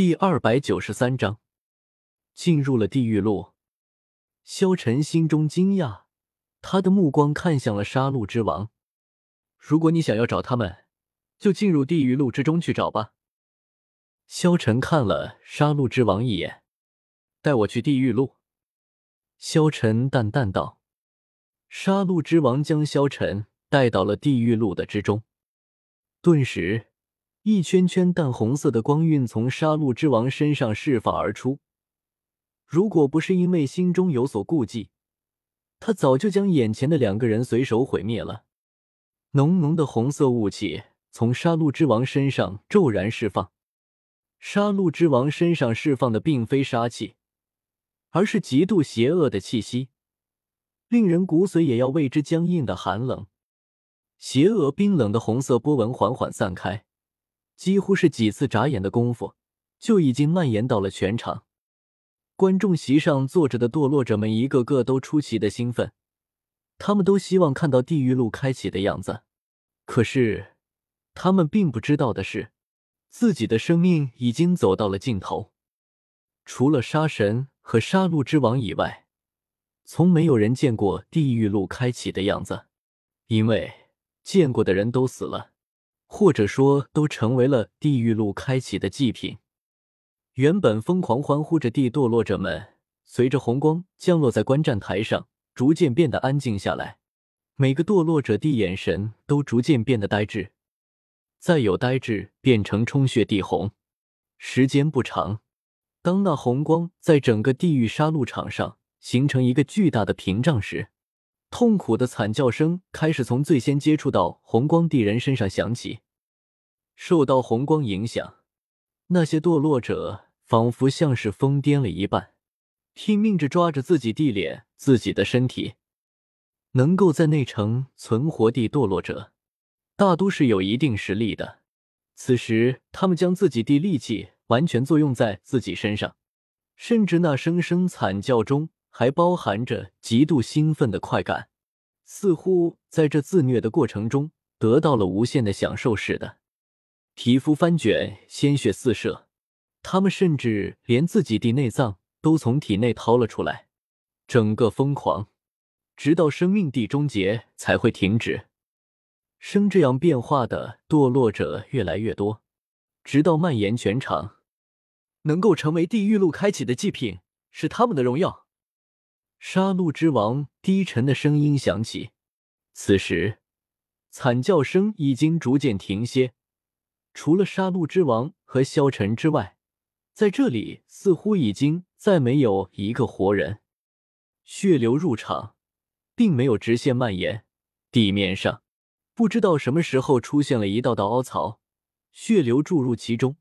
第二百九十三章，进入了地狱路。萧晨心中惊讶，他的目光看向了杀戮之王。如果你想要找他们，就进入地狱路之中去找吧。萧晨看了杀戮之王一眼，带我去地狱路。萧晨淡淡道。杀戮之王将萧晨带到了地狱路的之中，顿时。一圈圈淡红色的光晕从杀戮之王身上释放而出。如果不是因为心中有所顾忌，他早就将眼前的两个人随手毁灭了。浓浓的红色雾气从杀戮之王身上骤然释放。杀戮之王身上释放的并非杀气，而是极度邪恶的气息，令人骨髓也要为之僵硬的寒冷。邪恶冰冷的红色波纹缓缓散开。几乎是几次眨眼的功夫，就已经蔓延到了全场。观众席上坐着的堕落者们，一个个都出奇的兴奋，他们都希望看到地狱路开启的样子。可是，他们并不知道的是，自己的生命已经走到了尽头。除了杀神和杀戮之王以外，从没有人见过地狱路开启的样子，因为见过的人都死了。或者说，都成为了地狱路开启的祭品。原本疯狂欢呼着地堕落者们，随着红光降落在观战台上，逐渐变得安静下来。每个堕落者的眼神都逐渐变得呆滞，再有呆滞变成充血地红。时间不长，当那红光在整个地狱杀戮场上形成一个巨大的屏障时，痛苦的惨叫声开始从最先接触到红光地人身上响起。受到红光影响，那些堕落者仿佛像是疯癫了一般，拼命着抓着自己地脸、自己的身体。能够在内城存活地堕落者，大都是有一定实力的。此时，他们将自己的力气完全作用在自己身上，甚至那声声惨叫中。还包含着极度兴奋的快感，似乎在这自虐的过程中得到了无限的享受似的。皮肤翻卷，鲜血四射，他们甚至连自己的内脏都从体内掏了出来，整个疯狂，直到生命的终结才会停止。生这样变化的堕落者越来越多，直到蔓延全场。能够成为地狱路开启的祭品，是他们的荣耀。杀戮之王低沉的声音响起，此时惨叫声已经逐渐停歇。除了杀戮之王和萧晨之外，在这里似乎已经再没有一个活人。血流入场，并没有直线蔓延，地面上不知道什么时候出现了一道道凹槽，血流注入其中，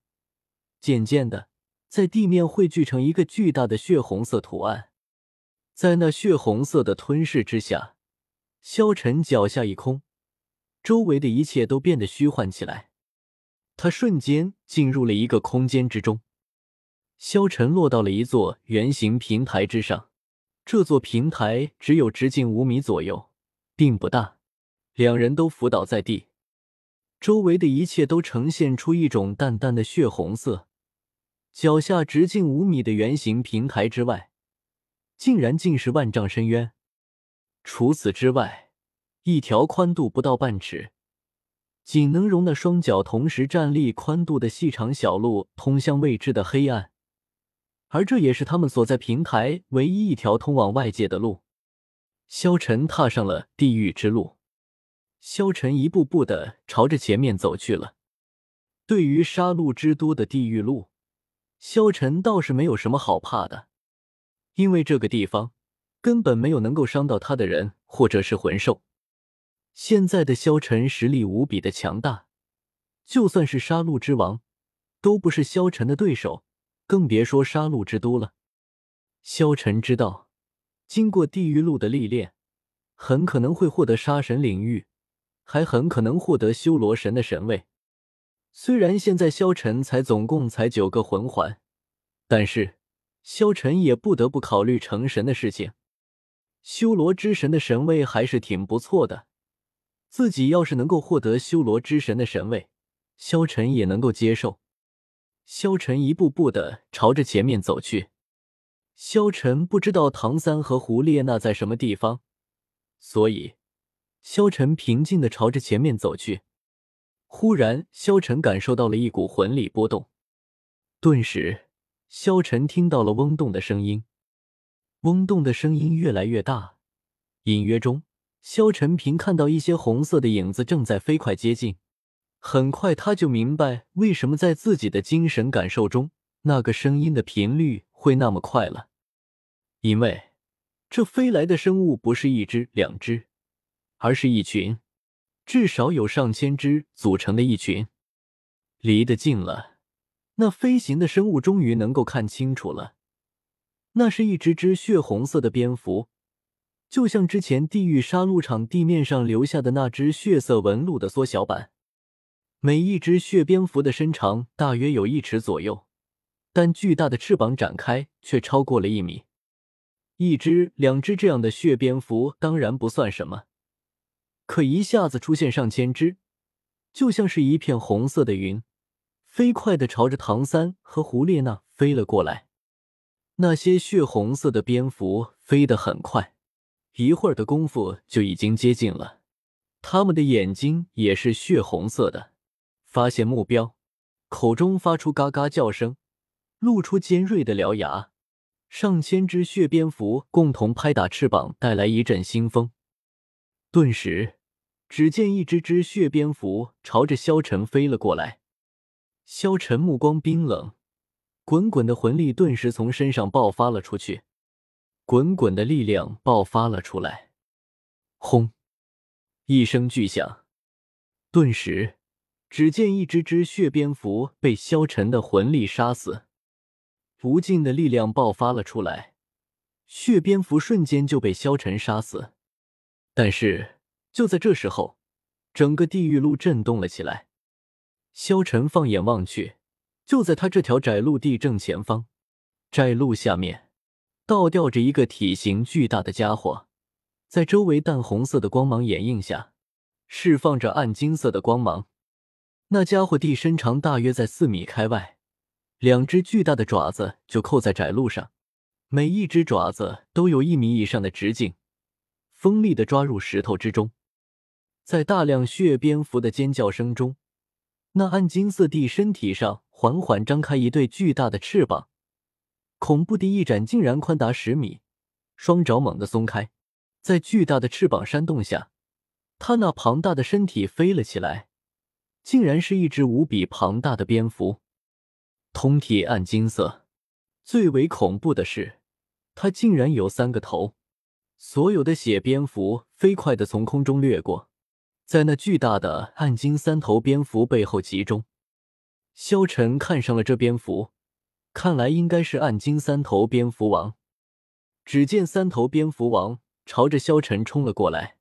渐渐的在地面汇聚成一个巨大的血红色图案。在那血红色的吞噬之下，萧晨脚下一空，周围的一切都变得虚幻起来。他瞬间进入了一个空间之中，萧晨落到了一座圆形平台之上。这座平台只有直径五米左右，并不大。两人都伏倒在地，周围的一切都呈现出一种淡淡的血红色。脚下直径五米的圆形平台之外。竟然竟是万丈深渊。除此之外，一条宽度不到半尺、仅能容纳双脚同时站立宽度的细长小路，通向未知的黑暗。而这也是他们所在平台唯一一条通往外界的路。萧晨踏上了地狱之路。萧晨一步步的朝着前面走去了。对于杀戮之都的地狱路，萧晨倒是没有什么好怕的。因为这个地方根本没有能够伤到他的人或者是魂兽。现在的萧晨实力无比的强大，就算是杀戮之王都不是萧晨的对手，更别说杀戮之都了。萧晨知道，经过地狱路的历练，很可能会获得杀神领域，还很可能获得修罗神的神位。虽然现在萧晨才总共才九个魂环，但是。萧晨也不得不考虑成神的事情，修罗之神的神位还是挺不错的。自己要是能够获得修罗之神的神位，萧晨也能够接受。萧晨一步步的朝着前面走去。萧晨不知道唐三和胡列娜在什么地方，所以萧晨平静的朝着前面走去。忽然，萧晨感受到了一股魂力波动，顿时，萧晨听到了嗡动的声音。嗡动的声音越来越大，隐约中，萧晨平看到一些红色的影子正在飞快接近。很快，他就明白为什么在自己的精神感受中，那个声音的频率会那么快了。因为这飞来的生物不是一只、两只，而是一群，至少有上千只组成的一群。离得近了，那飞行的生物终于能够看清楚了，那是一只只血红色的蝙蝠，就像之前地狱杀戮场地面上留下的那只血色纹路的缩小版。每一只血蝙蝠的身长大约有一尺左右，但巨大的翅膀展开却超过了一米。一只、两只这样的血蝙蝠当然不算什么，可一下子出现上千只，就像是一片红色的云，飞快的朝着唐三和胡列娜飞了过来。那些血红色的蝙蝠飞得很快，一会儿的功夫就已经接近了。它们的眼睛也是血红色的。发现目标，口中发出嘎嘎叫声，露出尖锐的獠牙。上千只血蝙蝠共同拍打翅膀，带来一阵腥风。顿时，只见一只只血蝙蝠朝着萧晨飞了过来。萧晨目光冰冷，滚滚的魂力顿时从身上爆发了出去，滚滚的力量爆发了出来。轰！一声巨响，顿时。只见一只只血蝙蝠被萧晨的魂力杀死，无尽的力量爆发了出来，血蝙蝠瞬间就被萧晨杀死。但是就在这时候，整个地狱路震动了起来。萧晨放眼望去，就在他这条窄路地正前方，窄路下面倒吊着一个体型巨大的家伙，在周围淡红色的光芒掩映下，释放着暗金色的光芒。那家伙地身长大约在四米开外，两只巨大的爪子就扣在窄路上，每一只爪子都有一米以上的直径，锋利的抓入石头之中。在大量血蝙蝠的尖叫声中，那暗金色地身体上缓缓张开一对巨大的翅膀，恐怖的一展竟然宽达十米，双爪猛地松开，在巨大的翅膀扇动下，它那庞大的身体飞了起来。竟然是一只无比庞大的蝙蝠，通体暗金色。最为恐怖的是，它竟然有三个头。所有的血蝙蝠飞快的从空中掠过，在那巨大的暗金三头蝙蝠背后集中。萧晨看上了这蝙蝠，看来应该是暗金三头蝙蝠王。只见三头蝙蝠王朝着萧晨冲了过来。